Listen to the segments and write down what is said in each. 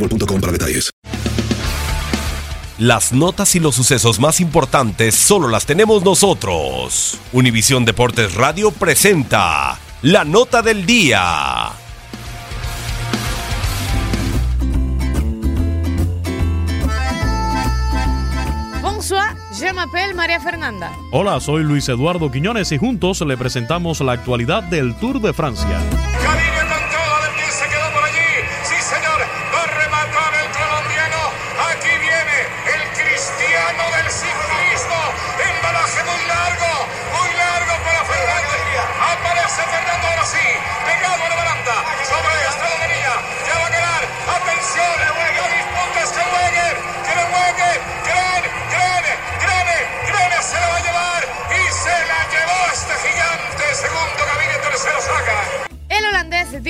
boostmobile.com para detalles. Las notas y los sucesos más importantes solo las tenemos nosotros. Univisión Deportes Radio presenta la nota del día. Bonsoir, je m'appelle María Fernanda. Hola, soy Luis Eduardo Quiñones y juntos le presentamos la actualidad del Tour de Francia.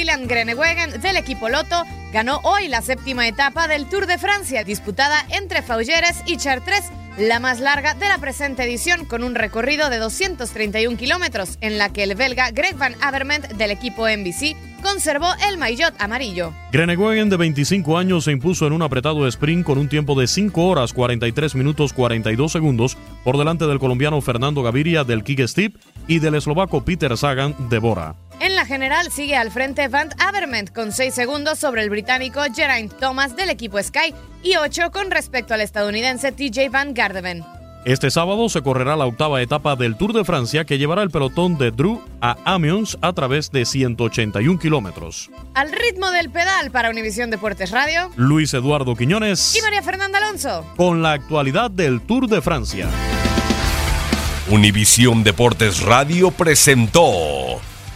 Dylan Groenewegen del equipo Loto ganó hoy la séptima etapa del Tour de Francia, disputada entre Faugeres y Chartres, la más larga de la presente edición, con un recorrido de 231 kilómetros, en la que el belga Greg Van Avermaet del equipo NBC conservó el maillot amarillo. Groenewegen, de 25 años, se impuso en un apretado sprint con un tiempo de 5 horas 43 minutos 42 segundos por delante del colombiano Fernando Gaviria del Quick Step y del eslovaco Peter Sagan de Bora. General sigue al frente Van Avermaet con 6 segundos sobre el británico Geraint Thomas del equipo Sky y 8 con respecto al estadounidense TJ Van Garderen. Este sábado se correrá la octava etapa del Tour de Francia que llevará el pelotón de Dreux a Amiens a través de 181 kilómetros. Al ritmo del pedal para Univisión Deportes Radio Luis Eduardo Quiñones y María Fernanda Alonso. con la actualidad del Tour de Francia. Univisión Deportes Radio presentó